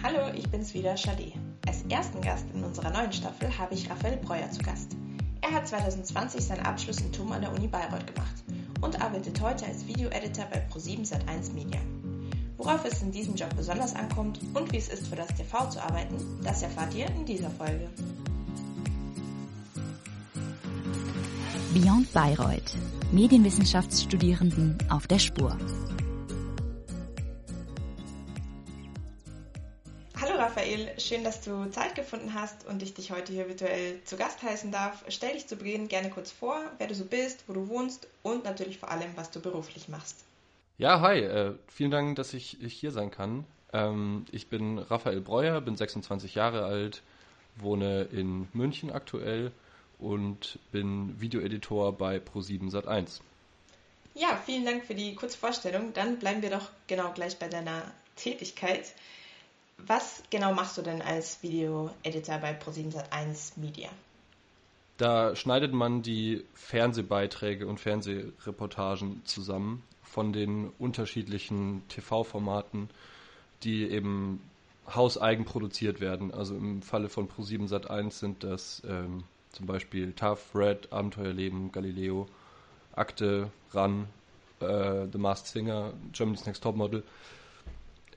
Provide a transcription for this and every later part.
Hallo, ich bin's wieder, Shade. Als ersten Gast in unserer neuen Staffel habe ich Raphael Breuer zu Gast. Er hat 2020 seinen Abschluss in TUM an der Uni Bayreuth gemacht und arbeitet heute als Video-Editor bei Pro7 Sat1 Media. Worauf es in diesem Job besonders ankommt und wie es ist, für das TV zu arbeiten, das erfahrt ihr in dieser Folge. Beyond Bayreuth. Medienwissenschaftsstudierenden auf der Spur. Schön, dass du Zeit gefunden hast und ich dich heute hier virtuell zu Gast heißen darf. Stell dich zu Beginn gerne kurz vor, wer du so bist, wo du wohnst und natürlich vor allem, was du beruflich machst. Ja, hi, äh, vielen Dank, dass ich, ich hier sein kann. Ähm, ich bin Raphael Breuer, bin 26 Jahre alt, wohne in München aktuell und bin Videoeditor bei Pro7 Sat1. Ja, vielen Dank für die kurze Vorstellung. Dann bleiben wir doch genau gleich bei deiner Tätigkeit. Was genau machst du denn als Videoeditor bei Pro7 Sat1 Media? Da schneidet man die Fernsehbeiträge und Fernsehreportagen zusammen von den unterschiedlichen TV-Formaten, die eben hauseigen produziert werden. Also im Falle von Pro7 Sat1 sind das ähm, zum Beispiel Tough, Red, Abenteuerleben, Galileo, Akte, Run, äh, The Masked Singer, Germany's Next Topmodel.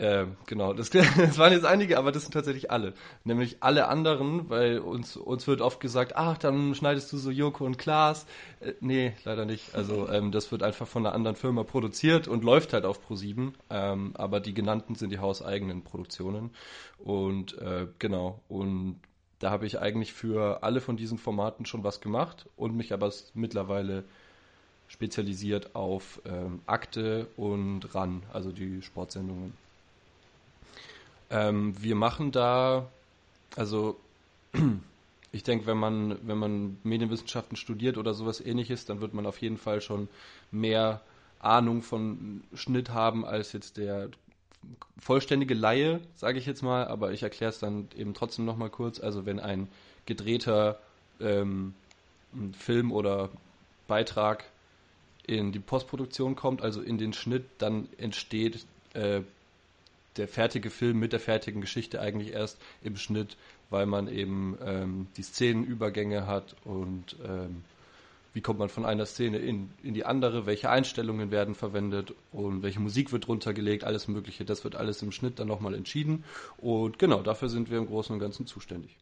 Äh, genau, das, das, waren jetzt einige, aber das sind tatsächlich alle. Nämlich alle anderen, weil uns, uns wird oft gesagt, ach, dann schneidest du so Joko und Klaas. Äh, nee, leider nicht. Also ähm, das wird einfach von einer anderen Firma produziert und läuft halt auf Pro7. Ähm, aber die genannten sind die hauseigenen Produktionen. Und äh, genau, und da habe ich eigentlich für alle von diesen Formaten schon was gemacht und mich aber mittlerweile spezialisiert auf ähm, Akte und RAN, also die Sportsendungen. Ähm, wir machen da, also ich denke, wenn man, wenn man Medienwissenschaften studiert oder sowas ähnliches, dann wird man auf jeden Fall schon mehr Ahnung von Schnitt haben als jetzt der vollständige Laie, sage ich jetzt mal, aber ich erkläre es dann eben trotzdem nochmal kurz. Also wenn ein gedrehter ähm, Film oder Beitrag in die Postproduktion kommt, also in den Schnitt, dann entsteht äh, der fertige Film mit der fertigen Geschichte eigentlich erst im Schnitt, weil man eben ähm, die Szenenübergänge hat und ähm, wie kommt man von einer Szene in, in die andere, welche Einstellungen werden verwendet und welche Musik wird runtergelegt, alles Mögliche. Das wird alles im Schnitt dann nochmal entschieden. Und genau, dafür sind wir im Großen und Ganzen zuständig.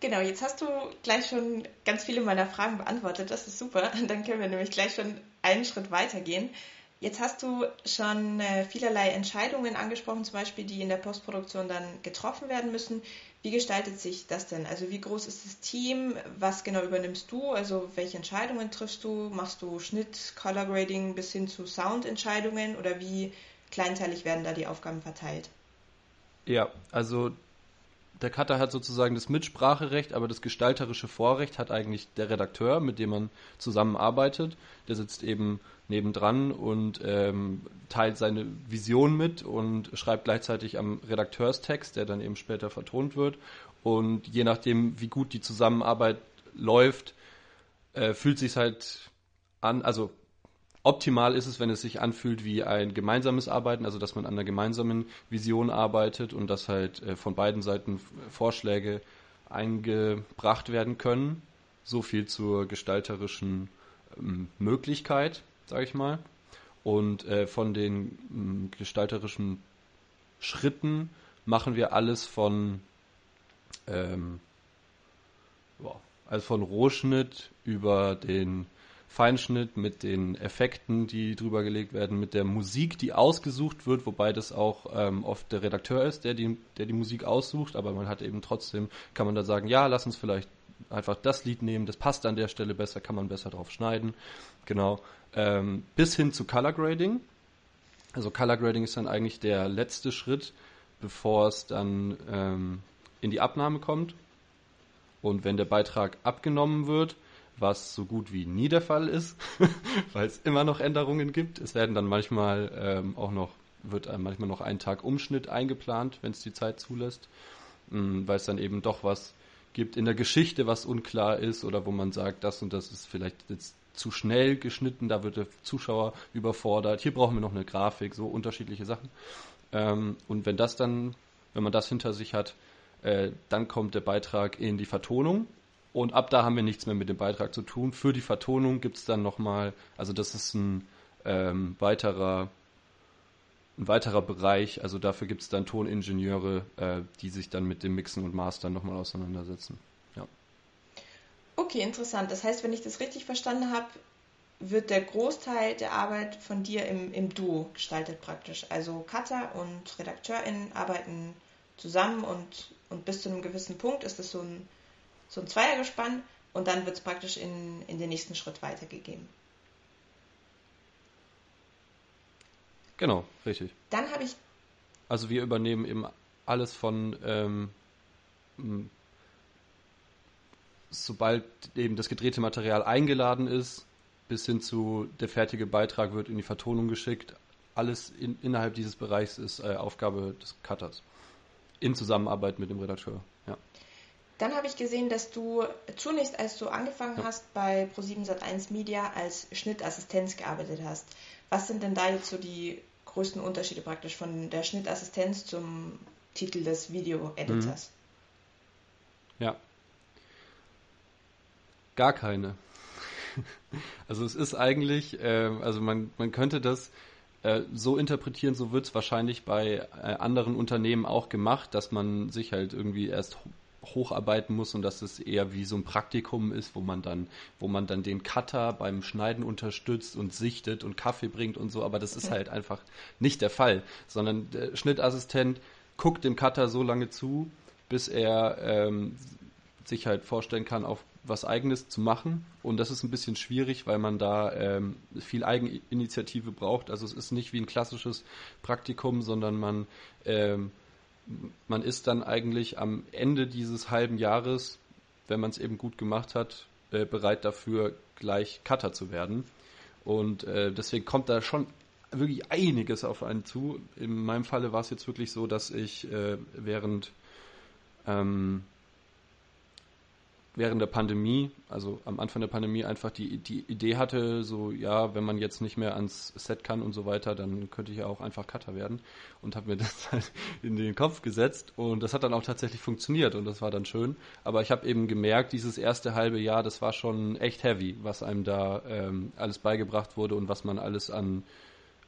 Genau, jetzt hast du gleich schon ganz viele meiner Fragen beantwortet. Das ist super. Dann können wir nämlich gleich schon einen Schritt weitergehen. Jetzt hast du schon äh, vielerlei Entscheidungen angesprochen, zum Beispiel, die in der Postproduktion dann getroffen werden müssen. Wie gestaltet sich das denn? Also wie groß ist das Team? Was genau übernimmst du? Also welche Entscheidungen triffst du? Machst du Schnitt, Color Grading bis hin zu Soundentscheidungen oder wie kleinteilig werden da die Aufgaben verteilt? Ja, also der Cutter hat sozusagen das Mitspracherecht, aber das gestalterische Vorrecht hat eigentlich der Redakteur, mit dem man zusammenarbeitet. Der sitzt eben nebendran und ähm, teilt seine Vision mit und schreibt gleichzeitig am Redakteurstext, der dann eben später vertont wird. Und je nachdem, wie gut die Zusammenarbeit läuft, äh, fühlt sich halt an, also Optimal ist es, wenn es sich anfühlt wie ein gemeinsames Arbeiten, also dass man an einer gemeinsamen Vision arbeitet und dass halt äh, von beiden Seiten Vorschläge eingebracht werden können. So viel zur gestalterischen ähm, Möglichkeit, sage ich mal. Und äh, von den gestalterischen Schritten machen wir alles von ähm, also von Rohschnitt über den Feinschnitt, mit den Effekten, die drüber gelegt werden, mit der Musik, die ausgesucht wird, wobei das auch ähm, oft der Redakteur ist, der die, der die Musik aussucht, aber man hat eben trotzdem, kann man da sagen, ja, lass uns vielleicht einfach das Lied nehmen, das passt an der Stelle besser, kann man besser drauf schneiden. Genau. Ähm, bis hin zu Color Grading. Also Color Grading ist dann eigentlich der letzte Schritt, bevor es dann ähm, in die Abnahme kommt. Und wenn der Beitrag abgenommen wird, was so gut wie nie der Fall ist, weil es immer noch Änderungen gibt. Es werden dann manchmal ähm, auch noch, wird manchmal noch ein Tag Umschnitt eingeplant, wenn es die Zeit zulässt, ähm, weil es dann eben doch was gibt in der Geschichte, was unklar ist oder wo man sagt, das und das ist vielleicht jetzt zu schnell geschnitten, da wird der Zuschauer überfordert, hier brauchen wir noch eine Grafik, so unterschiedliche Sachen. Ähm, und wenn das dann Wenn man das hinter sich hat, äh, dann kommt der Beitrag in die Vertonung und ab da haben wir nichts mehr mit dem Beitrag zu tun. Für die Vertonung gibt es dann nochmal, also das ist ein ähm, weiterer, ein weiterer Bereich, also dafür gibt es dann Toningenieure, äh, die sich dann mit dem Mixen und Mastern nochmal auseinandersetzen. Ja. Okay, interessant. Das heißt, wenn ich das richtig verstanden habe, wird der Großteil der Arbeit von dir im, im Duo gestaltet praktisch. Also Cutter und RedakteurInnen arbeiten zusammen und, und bis zu einem gewissen Punkt ist es so ein so ein Zweiergespann und dann wird es praktisch in, in den nächsten Schritt weitergegeben. Genau, richtig. Dann habe ich. Also wir übernehmen eben alles von ähm, sobald eben das gedrehte Material eingeladen ist, bis hin zu der fertige Beitrag wird in die Vertonung geschickt. Alles in, innerhalb dieses Bereichs ist äh, Aufgabe des Cutters. In Zusammenarbeit mit dem Redakteur. Ja. Dann habe ich gesehen, dass du zunächst, als du angefangen ja. hast, bei Pro7 Sat1 Media als Schnittassistenz gearbeitet hast. Was sind denn da jetzt so die größten Unterschiede praktisch von der Schnittassistenz zum Titel des Video-Editors? Mhm. Ja. Gar keine. Also es ist eigentlich, äh, also man, man könnte das äh, so interpretieren, so wird es wahrscheinlich bei äh, anderen Unternehmen auch gemacht, dass man sich halt irgendwie erst hocharbeiten muss und dass es eher wie so ein Praktikum ist, wo man dann, wo man dann den Cutter beim Schneiden unterstützt und sichtet und Kaffee bringt und so, aber das ist halt einfach nicht der Fall, sondern der Schnittassistent guckt dem Cutter so lange zu, bis er ähm, sich halt vorstellen kann, auf was Eigenes zu machen. Und das ist ein bisschen schwierig, weil man da ähm, viel Eigeninitiative braucht. Also es ist nicht wie ein klassisches Praktikum, sondern man ähm, man ist dann eigentlich am Ende dieses halben Jahres, wenn man es eben gut gemacht hat, äh, bereit dafür, gleich Cutter zu werden. Und äh, deswegen kommt da schon wirklich einiges auf einen zu. In meinem Falle war es jetzt wirklich so, dass ich äh, während ähm, während der Pandemie, also am Anfang der Pandemie, einfach die, die Idee hatte, so, ja, wenn man jetzt nicht mehr ans Set kann und so weiter, dann könnte ich ja auch einfach Cutter werden und habe mir das halt in den Kopf gesetzt und das hat dann auch tatsächlich funktioniert und das war dann schön. Aber ich habe eben gemerkt, dieses erste halbe Jahr, das war schon echt heavy, was einem da ähm, alles beigebracht wurde und was man alles an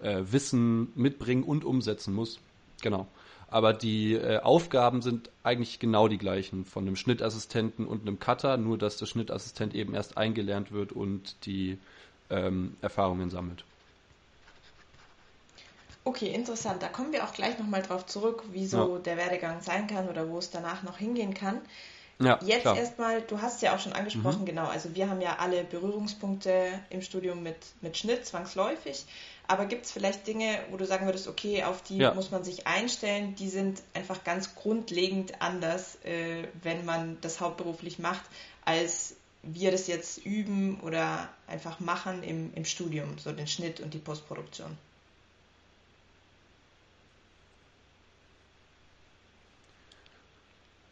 äh, Wissen mitbringen und umsetzen muss. Genau. Aber die äh, Aufgaben sind eigentlich genau die gleichen von einem Schnittassistenten und einem Cutter, nur dass der Schnittassistent eben erst eingelernt wird und die ähm, Erfahrungen sammelt. Okay, interessant. Da kommen wir auch gleich nochmal drauf zurück, wieso ja. der Werdegang sein kann oder wo es danach noch hingehen kann. Ja, Jetzt erstmal, du hast ja auch schon angesprochen, mhm. genau, also wir haben ja alle Berührungspunkte im Studium mit, mit Schnitt, zwangsläufig. Aber gibt es vielleicht Dinge, wo du sagen würdest, okay, auf die ja. muss man sich einstellen, die sind einfach ganz grundlegend anders, äh, wenn man das hauptberuflich macht, als wir das jetzt üben oder einfach machen im, im Studium, so den Schnitt und die Postproduktion?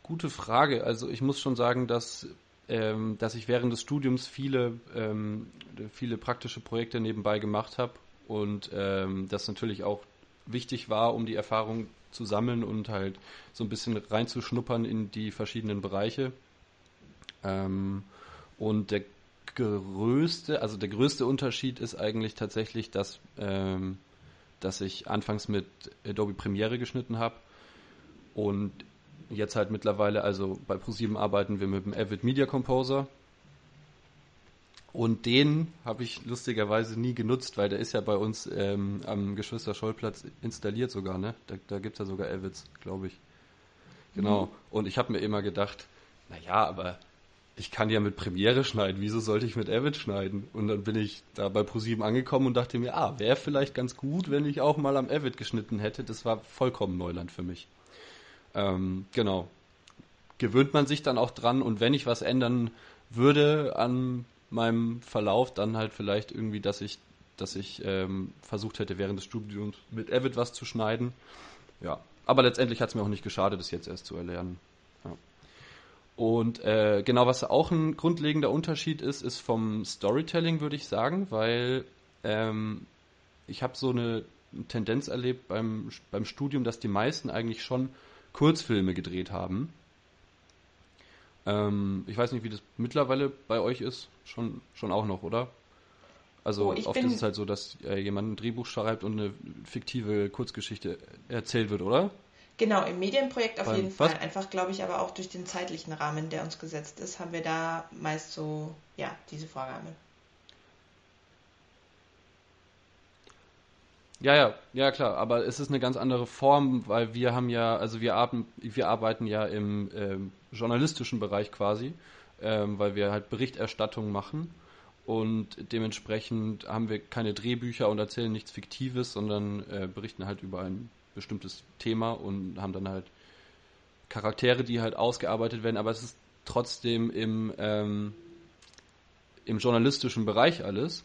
Gute Frage. Also ich muss schon sagen, dass, ähm, dass ich während des Studiums viele, ähm, viele praktische Projekte nebenbei gemacht habe und ähm, das natürlich auch wichtig war, um die Erfahrung zu sammeln und halt so ein bisschen reinzuschnuppern in die verschiedenen Bereiche. Ähm, und der größte, also der größte Unterschied ist eigentlich tatsächlich, dass, ähm, dass ich anfangs mit Adobe Premiere geschnitten habe und jetzt halt mittlerweile, also bei ProSieben arbeiten wir mit dem Avid Media Composer und den habe ich lustigerweise nie genutzt, weil der ist ja bei uns ähm, am Geschwister-Scholl-Platz installiert sogar, ne? Da, da gibt es ja sogar Avids, glaube ich. Genau. Mhm. Und ich habe mir immer gedacht, naja, aber ich kann ja mit Premiere schneiden, wieso sollte ich mit Avid schneiden? Und dann bin ich da bei ProSieben angekommen und dachte mir, ah, wäre vielleicht ganz gut, wenn ich auch mal am Avid geschnitten hätte. Das war vollkommen Neuland für mich. Ähm, genau. Gewöhnt man sich dann auch dran und wenn ich was ändern würde an meinem Verlauf dann halt vielleicht irgendwie, dass ich, dass ich ähm, versucht hätte, während des Studiums mit Avid was zu schneiden. Ja, aber letztendlich hat es mir auch nicht geschadet, das jetzt erst zu erlernen. Ja. Und äh, genau, was auch ein grundlegender Unterschied ist, ist vom Storytelling, würde ich sagen, weil ähm, ich habe so eine Tendenz erlebt beim, beim Studium, dass die meisten eigentlich schon Kurzfilme gedreht haben. Ähm, ich weiß nicht, wie das mittlerweile bei euch ist. Schon, schon auch noch, oder? Also Oh, oft ist es halt so, dass äh, jemand ein Drehbuch schreibt und eine fiktive Kurzgeschichte erzählt wird, oder? Genau, im Medienprojekt auf Beim- jeden was? Fall. Einfach, glaube ich, aber auch durch den zeitlichen Rahmen, der uns gesetzt ist, haben wir da meist so, ja, diese Vorgabe. Ja, ja, ja klar, aber es ist eine ganz andere Form, weil wir haben ja, also wir, arben, wir arbeiten ja im ähm, journalistischen Bereich quasi, ähm, weil wir halt Berichterstattung machen und dementsprechend haben wir keine Drehbücher und erzählen nichts Fiktives, sondern äh, berichten halt über ein bestimmtes Thema und haben dann halt Charaktere, die halt ausgearbeitet werden, aber es ist trotzdem im, ähm, im journalistischen Bereich alles.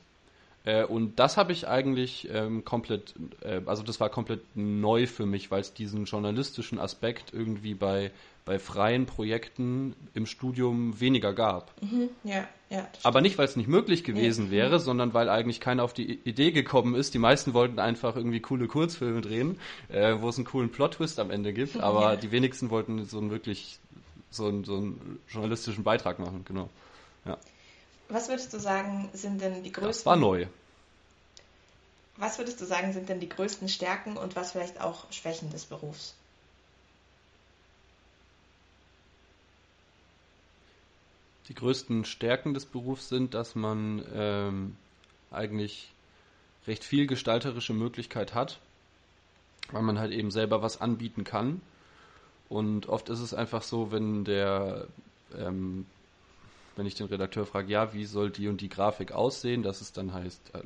Äh, und das habe ich eigentlich ähm, komplett, äh, also das war komplett neu für mich, weil es diesen journalistischen Aspekt irgendwie bei, bei freien Projekten im Studium weniger gab. Mhm, ja, ja. Aber nicht, weil es nicht möglich gewesen Ja. wäre, sondern weil eigentlich keiner auf die Idee gekommen ist. Die meisten wollten einfach irgendwie coole Kurzfilme drehen, äh, wo es einen coolen Plot-Twist am Ende gibt, aber Ja. die wenigsten wollten so einen wirklich so einen, so einen journalistischen Beitrag machen, genau. Was würdest du sagen, sind denn die Das größten war neu. Was würdest du sagen, sind denn die größten Stärken und was vielleicht auch Schwächen des Berufs? Die größten Stärken des Berufs sind, dass man ähm, eigentlich recht viel gestalterische Möglichkeit hat, weil man halt eben selber was anbieten kann. Und oft ist es einfach so, wenn der, ähm, wenn ich den Redakteur frage, ja, wie soll die und die Grafik aussehen, dass es dann heißt, äh,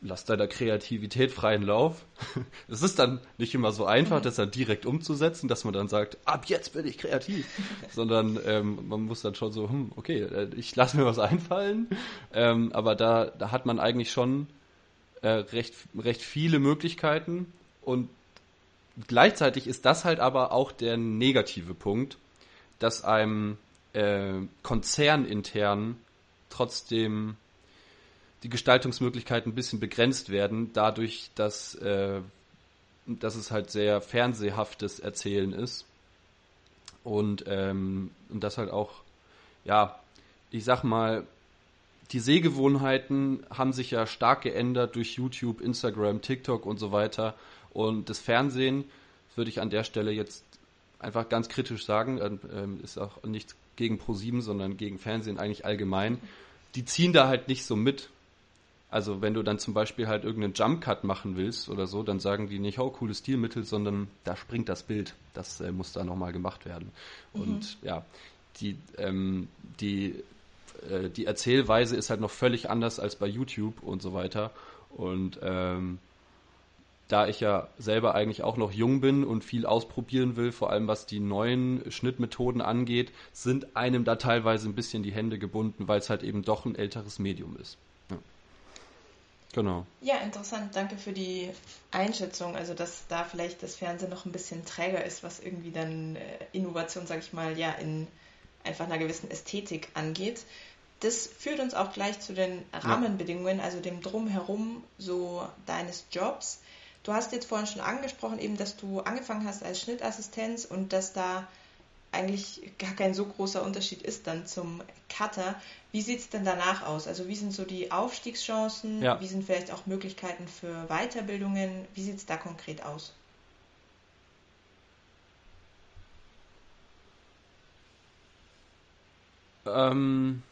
lass deiner Kreativität freien Lauf. Es ist dann nicht immer so einfach, das dann direkt umzusetzen, dass man dann sagt, ab jetzt bin ich kreativ, sondern ähm, man muss dann schon so, hm, okay, äh, ich lasse mir was einfallen, ähm, aber da, da hat man eigentlich schon äh, recht, recht viele Möglichkeiten. Und gleichzeitig ist das halt aber auch der negative Punkt, dass einem äh, konzernintern trotzdem die Gestaltungsmöglichkeiten ein bisschen begrenzt werden, dadurch, dass, äh, dass es halt sehr fernsehhaftes Erzählen ist. Und, ähm, und das halt auch, ja, ich sag mal, die Sehgewohnheiten haben sich ja stark geändert durch YouTube, Instagram, TikTok und so weiter. Und das Fernsehen, würde ich an der Stelle jetzt einfach ganz kritisch sagen, ähm, ist auch nichts gegen Pro7, sondern gegen Fernsehen eigentlich allgemein. Die ziehen da halt nicht so mit. Also wenn du dann zum Beispiel halt irgendeinen Jump Cut machen willst oder so, dann sagen die nicht, oh, cooles Stilmittel, sondern da springt das Bild. Das äh, muss da nochmal gemacht werden. Und ja, die, ähm, die, äh, die Erzählweise ist halt noch völlig anders als bei YouTube und so weiter. Und ähm, da ich ja selber eigentlich auch noch jung bin und viel ausprobieren will, vor allem was die neuen Schnittmethoden angeht, sind einem da teilweise ein bisschen die Hände gebunden, weil es halt eben doch ein älteres Medium ist. Ja. Genau. Ja, interessant. Danke für die Einschätzung. Also, dass da vielleicht das Fernsehen noch ein bisschen träger ist, was irgendwie dann äh, Innovation, sag ich mal, ja, in einfach einer gewissen Ästhetik angeht. Das führt uns auch gleich zu den Rahmenbedingungen, also dem Drumherum so deines Jobs. Du hast jetzt vorhin schon angesprochen, eben, dass du angefangen hast als Schnittassistenz und dass da eigentlich gar kein so großer Unterschied ist dann zum Cutter. Wie sieht es denn danach aus? Also wie sind so die Aufstiegschancen? Ja. Wie sind vielleicht auch Möglichkeiten für Weiterbildungen? Wie sieht es da konkret aus? Ähm,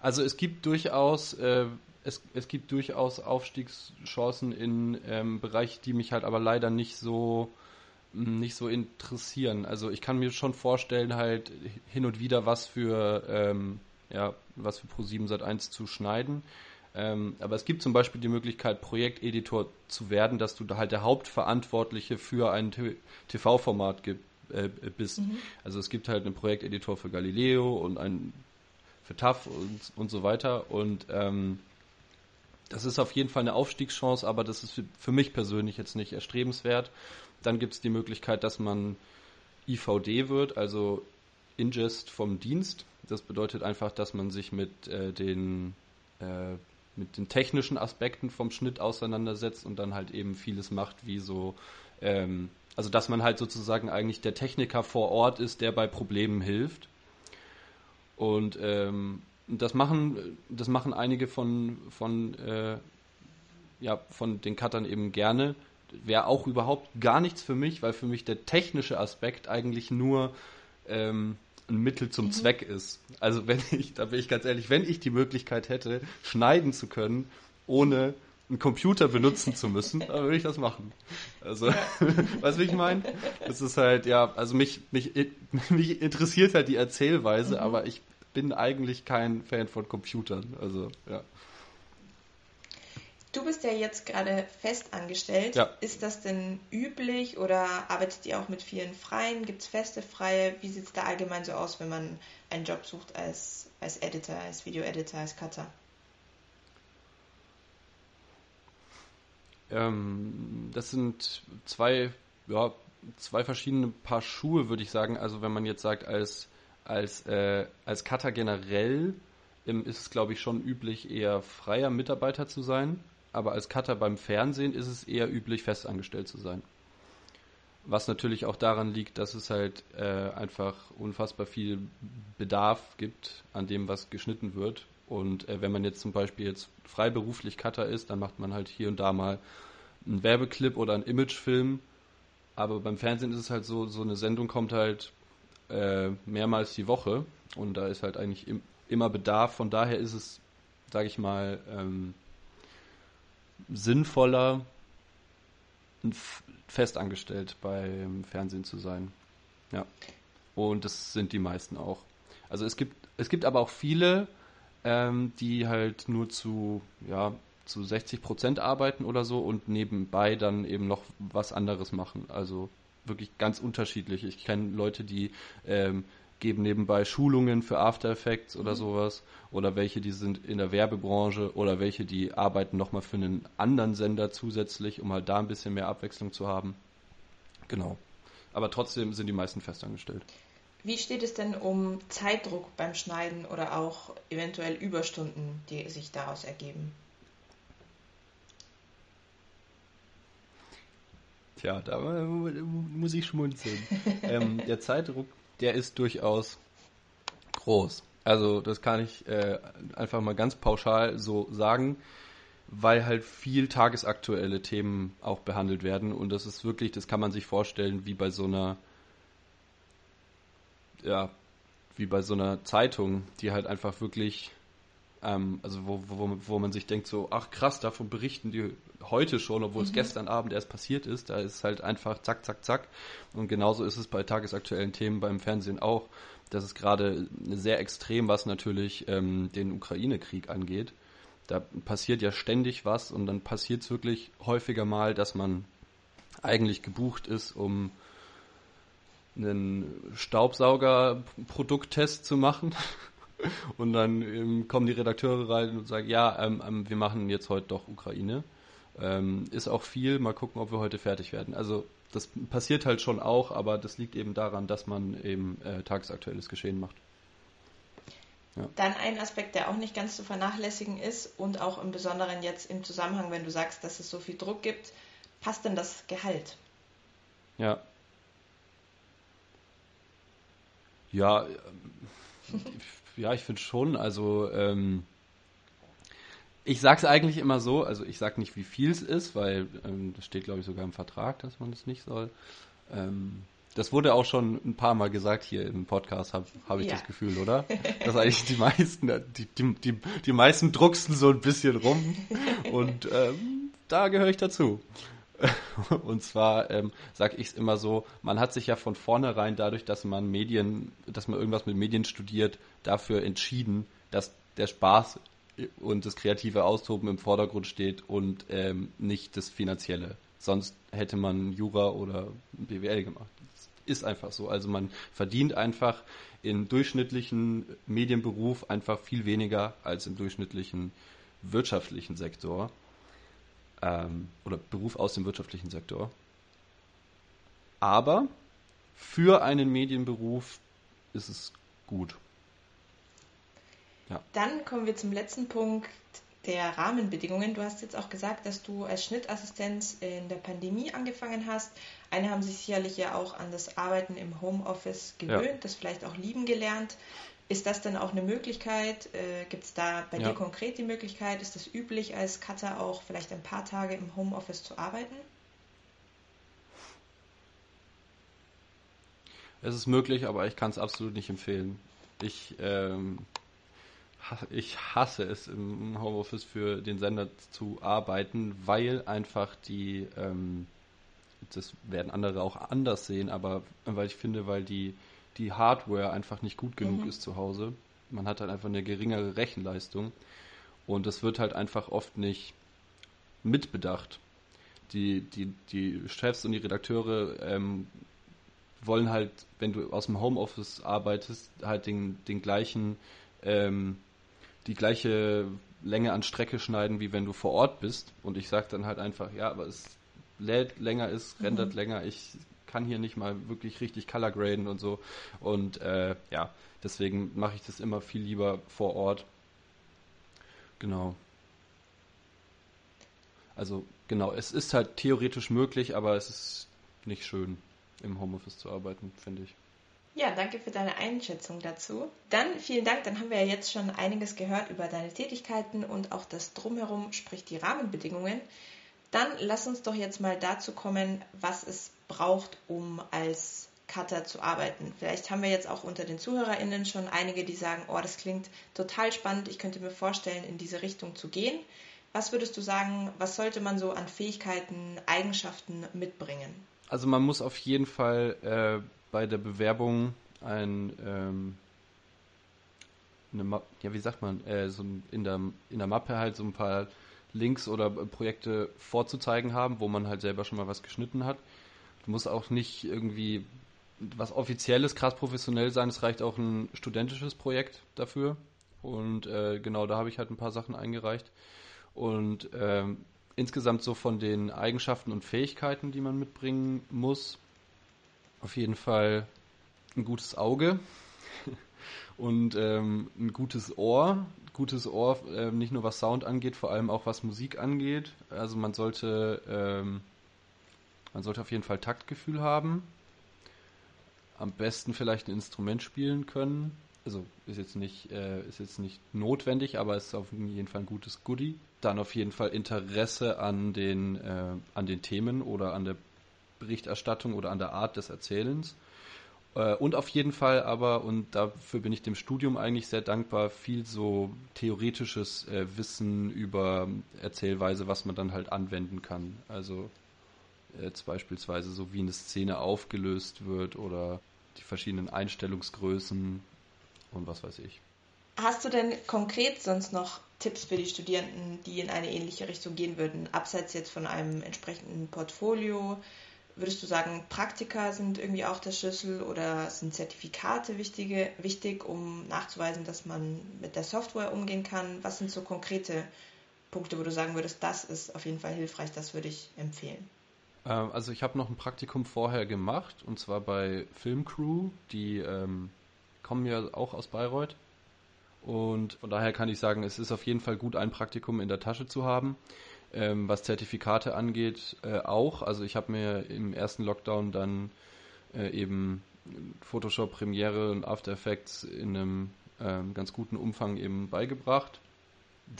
also es gibt durchaus, äh, es, es gibt durchaus Aufstiegschancen in ähm, Bereiche, die mich halt aber leider nicht so mh, nicht so interessieren. Also ich kann mir schon vorstellen, halt hin und wieder was für ähm, ja, was für Pro7 Sat 1 zu schneiden. Ähm, aber es gibt zum Beispiel die Möglichkeit, Projekteditor zu werden, dass du da halt der Hauptverantwortliche für ein TV-Format äh, bist. Also es gibt halt einen Projekteditor für Galileo und einen für TAF und, und so weiter. Und ähm, das ist auf jeden Fall eine Aufstiegschance, aber das ist für, mich persönlich jetzt nicht erstrebenswert. Dann gibt es die Möglichkeit, dass man IVD wird, also Ingest vom Dienst. Das bedeutet einfach, dass man sich mit äh, den äh, mit den technischen Aspekten vom Schnitt auseinandersetzt und dann halt eben vieles macht, wie so ähm, Also dass man halt sozusagen eigentlich der Techniker vor Ort ist, der bei Problemen hilft. Und ähm, das machen, das machen einige von, von, äh, ja, von den Cuttern eben gerne. Wäre auch überhaupt gar nichts für mich, weil für mich der technische Aspekt eigentlich nur ähm, ein Mittel zum mhm. Zweck ist. Also wenn ich, da bin ich ganz ehrlich, wenn ich die Möglichkeit hätte, schneiden zu können, ohne einen Computer benutzen zu müssen, dann würde ich das machen. Also, weißt du, wie ich meine? Es ist halt, ja, also mich, mich, mich interessiert halt die Erzählweise, mhm. aber ich bin eigentlich kein Fan von Computern. Also, ja. Du bist ja jetzt gerade fest angestellt. Ja. Ist das denn üblich oder arbeitet ihr auch mit vielen Freien? Gibt es feste Freie? Wie sieht es da allgemein so aus, wenn man einen Job sucht als, als Editor, als Video-Editor, als Cutter? Ähm, das sind zwei, ja, zwei verschiedene Paar Schuhe, würde ich sagen. Also wenn man jetzt sagt, als, als, äh, als Cutter generell ähm, ist es, glaube ich, schon üblich, eher freier Mitarbeiter zu sein aber als Cutter beim Fernsehen ist es eher üblich, festangestellt zu sein. Was natürlich auch daran liegt, dass es halt äh, einfach unfassbar viel Bedarf gibt an dem, was geschnitten wird. Und äh, wenn man jetzt zum Beispiel jetzt freiberuflich Cutter ist, dann macht man halt hier und da mal einen Werbeclip oder einen Imagefilm. Aber beim Fernsehen ist es halt so, so eine Sendung kommt halt äh, mehrmals die Woche und da ist halt eigentlich im, immer Bedarf. Von daher ist es, sage ich mal, ähm, sinnvoller, festangestellt beim Fernsehen zu sein. Ja. Und das sind die meisten auch. Also es gibt, es gibt aber auch viele, ähm, die halt nur zu, ja, zu 60 Prozent arbeiten oder so und nebenbei dann eben noch was anderes machen. Also wirklich ganz unterschiedlich. Ich kenne Leute, die ähm, geben nebenbei Schulungen für After Effects oder mhm. sowas oder welche, die sind in der Werbebranche oder welche, die arbeiten nochmal für einen anderen Sender zusätzlich, um halt da ein bisschen mehr Abwechslung zu haben. Genau. Aber trotzdem sind die meisten festangestellt. Wie steht es denn um Zeitdruck beim Schneiden oder auch eventuell Überstunden, die sich daraus ergeben? Tja, da muss ich schmunzeln. ähm, der Zeitdruck der ist durchaus groß. Also das kann ich äh, einfach mal ganz pauschal so sagen, weil halt viel tagesaktuelle Themen auch behandelt werden und das ist wirklich, das kann man sich vorstellen wie bei so einer, ja, wie bei so einer Zeitung, die halt einfach wirklich ähm, also wo, wo, wo man sich denkt so, ach krass, davon berichten die heute schon, obwohl mhm. es gestern Abend erst passiert ist. Da ist halt einfach zack, zack, zack. Und genauso ist es bei tagesaktuellen Themen beim Fernsehen auch. Das ist gerade sehr extrem, was natürlich ähm, den Ukraine-Krieg angeht. Da passiert ja ständig was und dann passiert es wirklich häufiger mal, dass man eigentlich gebucht ist, um einen Staubsauger-Produkttest zu machen Und dann ähm, kommen die Redakteure rein und sagen, ja, ähm, ähm, wir machen jetzt heute doch Ukraine. Ähm, ist auch viel, mal gucken, ob wir heute fertig werden. Also das passiert halt schon auch, aber das liegt eben daran, dass man eben äh, tagesaktuelles Geschehen macht. Ja. Dann ein Aspekt, der auch nicht ganz zu vernachlässigen ist und auch im Besonderen jetzt im Zusammenhang, wenn du sagst, dass es so viel Druck gibt, passt denn das Gehalt? Ja. Ja, ja, ich finde schon. Also ähm, ich sage es eigentlich immer so. Also ich sage nicht, wie viel es ist, weil ähm, das steht, glaube ich, sogar im Vertrag, dass man das nicht soll. Ähm, das wurde auch schon ein paar Mal gesagt hier im Podcast, habe hab ich ja. das Gefühl, oder? Dass eigentlich die meisten, die, die, die, die meisten drucksen so ein bisschen rum. Und ähm, da gehöre ich dazu. Und zwar ähm, sage ich es immer so, man hat sich ja von vornherein dadurch, dass man Medien, dass man irgendwas mit Medien studiert, dafür entschieden, dass der Spaß und das kreative Austoben im Vordergrund steht und ähm, nicht das Finanzielle. Sonst hätte man Jura oder BWL gemacht. Das ist einfach so. Also man verdient einfach im durchschnittlichen Medienberuf einfach viel weniger als im durchschnittlichen wirtschaftlichen Sektor ähm, oder Beruf aus dem wirtschaftlichen Sektor. Aber für einen Medienberuf ist es gut. Ja. Dann kommen wir zum letzten Punkt, der Rahmenbedingungen. Du hast jetzt auch gesagt, dass du als Schnittassistenz in der Pandemie angefangen hast. Eine haben sich sicherlich ja auch an das Arbeiten im Homeoffice gewöhnt, ja. das vielleicht auch lieben gelernt. Ist das dann auch eine Möglichkeit? Äh, Gibt es da bei ja. dir konkret die Möglichkeit? Ist es üblich, als Cutter auch vielleicht ein paar Tage im Homeoffice zu arbeiten? Es ist möglich, aber ich kann es absolut nicht empfehlen. Ich, ähm, ich hasse es im Homeoffice für den Sender zu arbeiten, weil einfach die, ähm, das werden andere auch anders sehen, aber weil ich finde, weil die, die Hardware einfach nicht gut genug mhm. ist zu Hause. Man hat halt einfach eine geringere Rechenleistung und das wird halt einfach oft nicht mitbedacht. Die, die, die Chefs und die Redakteure ähm, wollen halt, wenn du aus dem Homeoffice arbeitest, halt den, den gleichen, ähm, die gleiche Länge an Strecke schneiden, wie wenn du vor Ort bist. Und ich sage dann halt einfach, ja, aber es lädt länger, mhm. rendert länger, ich kann hier nicht mal wirklich richtig color graden und so. Und äh, ja, deswegen mache ich das immer viel lieber vor Ort. Genau. Also genau, es ist halt theoretisch möglich, aber es ist nicht schön im Homeoffice zu arbeiten, finde ich. Ja, danke für deine Einschätzung dazu. Dann vielen Dank, dann haben wir ja jetzt schon einiges gehört über deine Tätigkeiten und auch das Drumherum, sprich die Rahmenbedingungen. Dann lass uns doch jetzt mal dazu kommen, was es braucht, um als Cutter zu arbeiten. Vielleicht haben wir jetzt auch unter den ZuhörerInnen schon einige, die sagen, oh, das klingt total spannend, ich könnte mir vorstellen, in diese Richtung zu gehen. Was würdest du sagen, was sollte man so an Fähigkeiten, Eigenschaften mitbringen? Also man muss auf jeden Fall äh, bei der Bewerbung ein ähm, eine ja wie sagt man, äh, so in der in der Mappe halt so ein paar Links oder Projekte vorzuzeigen haben, wo man halt selber schon mal was geschnitten hat. Du musst auch nicht irgendwie was offizielles, krass professionell sein. Es reicht auch ein studentisches Projekt dafür. Und äh, genau da habe ich halt ein paar Sachen eingereicht. Und ähm, insgesamt so von den Eigenschaften und Fähigkeiten, die man mitbringen muss, auf jeden Fall ein gutes Auge und ähm, ein gutes Ohr. Gutes Ohr, äh, nicht nur was Sound angeht, vor allem auch was Musik angeht. Also man sollte, ähm, man sollte auf jeden Fall Taktgefühl haben. Am besten vielleicht ein Instrument spielen können. Also ist jetzt nicht, äh, ist jetzt nicht notwendig, aber ist auf jeden Fall ein gutes Goodie dann auf jeden Fall Interesse an den, äh, an den Themen oder an der Berichterstattung oder an der Art des Erzählens. Äh, und auf jeden Fall aber, und dafür bin ich dem Studium eigentlich sehr dankbar, viel so theoretisches äh, Wissen über Erzählweise, was man dann halt anwenden kann. Also jetzt beispielsweise so wie eine Szene aufgelöst wird oder die verschiedenen Einstellungsgrößen und was weiß ich. Hast du denn konkret sonst noch Tipps für die Studierenden, die in eine ähnliche Richtung gehen würden, abseits jetzt von einem entsprechenden Portfolio? Würdest du sagen, Praktika sind irgendwie auch der Schlüssel oder sind Zertifikate wichtige, wichtig, um nachzuweisen, dass man mit der Software umgehen kann? Was sind so konkrete Punkte, wo du sagen würdest, das ist auf jeden Fall hilfreich, das würde ich empfehlen? Ähm, also ich habe noch ein Praktikum vorher gemacht und zwar bei Filmcrew, die ähm, kommen ja auch aus Bayreuth und von daher kann ich sagen, es ist auf jeden Fall gut, ein Praktikum in der Tasche zu haben. Ähm, was Zertifikate angeht, äh, auch. Also ich habe mir im ersten Lockdown dann äh, eben Photoshop, Premiere und After Effects in einem ähm, ganz guten Umfang eben beigebracht.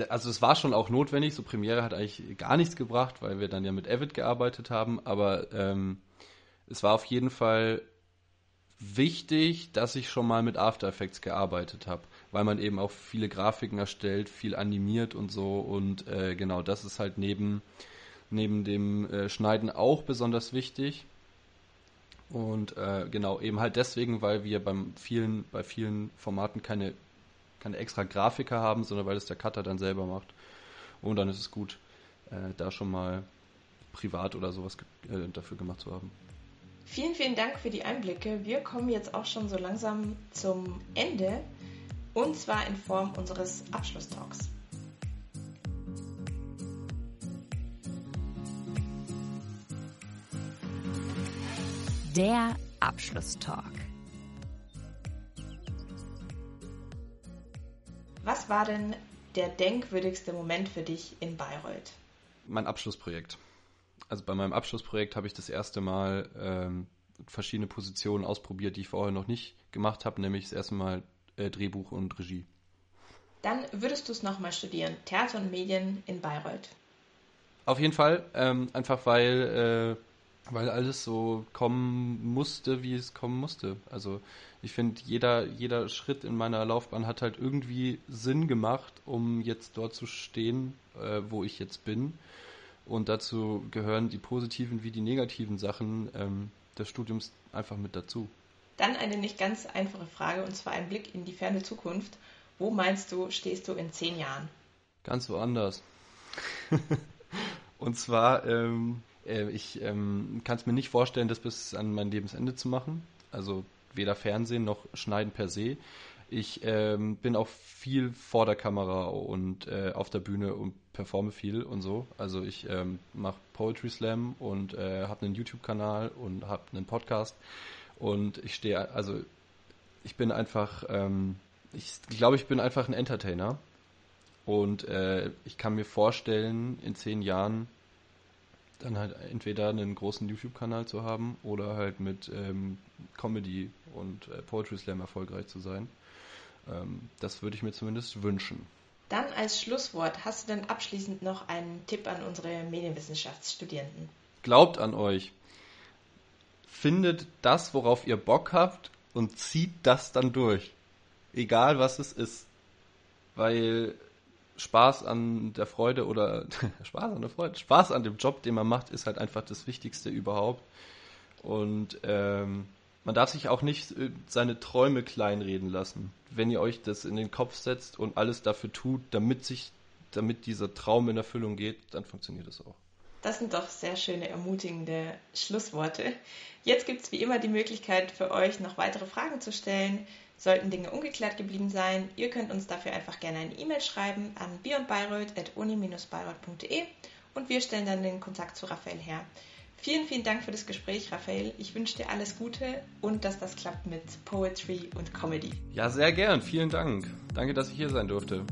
Also es war schon auch notwendig, so Premiere hat eigentlich gar nichts gebracht, weil wir dann ja mit Avid gearbeitet haben, aber ähm, es war auf jeden Fall wichtig, dass ich schon mal mit After Effects gearbeitet habe weil man eben auch viele Grafiken erstellt, viel animiert und so. Und äh, genau, das ist halt neben, neben dem äh, Schneiden auch besonders wichtig. Und äh, genau, eben halt deswegen, weil wir beim vielen, bei vielen Formaten keine, keine extra Grafiker haben, sondern weil es der Cutter dann selber macht. Und dann ist es gut, äh, da schon mal privat oder sowas äh, dafür gemacht zu haben. Vielen, vielen Dank für die Einblicke. Wir kommen jetzt auch schon so langsam zum Ende und zwar in Form unseres Abschlusstalks. Der Abschlusstalk. Was war denn der denkwürdigste Moment für dich in Bayreuth? Mein Abschlussprojekt. Also bei meinem Abschlussprojekt habe ich das erste Mal ähm, verschiedene Positionen ausprobiert, die ich vorher noch nicht gemacht habe, nämlich das erste Mal äh, Drehbuch und Regie. Dann würdest du es nochmal studieren, Theater und Medien in Bayreuth. Auf jeden Fall, ähm, einfach weil, äh, weil alles so kommen musste, wie es kommen musste. Also ich finde, jeder, jeder Schritt in meiner Laufbahn hat halt irgendwie Sinn gemacht, um jetzt dort zu stehen, äh, wo ich jetzt bin. Und dazu gehören die positiven wie die negativen Sachen ähm, des Studiums einfach mit dazu. Dann eine nicht ganz einfache Frage, und zwar ein Blick in die ferne Zukunft. Wo meinst du, stehst du in zehn Jahren? Ganz woanders. und zwar, ähm, äh, ich ähm, kann es mir nicht vorstellen, das bis an mein Lebensende zu machen. Also weder Fernsehen noch Schneiden per se. Ich ähm, bin auch viel vor der Kamera und äh, auf der Bühne und performe viel und so. Also ich ähm, mache Poetry Slam und äh, habe einen YouTube-Kanal und habe einen Podcast und ich stehe, also ich bin einfach, ähm, ich glaube, ich bin einfach ein Entertainer und äh, ich kann mir vorstellen, in zehn Jahren dann halt entweder einen großen YouTube-Kanal zu haben oder halt mit ähm, Comedy und äh, Poetry Slam erfolgreich zu sein. Ähm, das würde ich mir zumindest wünschen. Dann als Schlusswort, hast du denn abschließend noch einen Tipp an unsere Medienwissenschaftsstudierenden? Glaubt an euch. Findet das, worauf ihr Bock habt und zieht das dann durch. Egal was es ist. Weil Spaß an der Freude oder Spaß an der Freude, Spaß an dem Job, den man macht, ist halt einfach das Wichtigste überhaupt. Und ähm, man darf sich auch nicht äh, seine Träume kleinreden lassen. Wenn ihr euch das in den Kopf setzt und alles dafür tut, damit sich, damit dieser Traum in Erfüllung geht, dann funktioniert es auch. Das sind doch sehr schöne, ermutigende Schlussworte. Jetzt gibt es wie immer die Möglichkeit für euch, noch weitere Fragen zu stellen. Sollten Dinge ungeklärt geblieben sein, ihr könnt uns dafür einfach gerne eine E-Mail schreiben an beyondbayreuth.uni-bayreuth.de und wir stellen dann den Kontakt zu Raphael her. Vielen, vielen Dank für das Gespräch, Raphael. Ich wünsche dir alles Gute und dass das klappt mit Poetry und Comedy. Ja, sehr gern. Vielen Dank. Danke, dass ich hier sein durfte.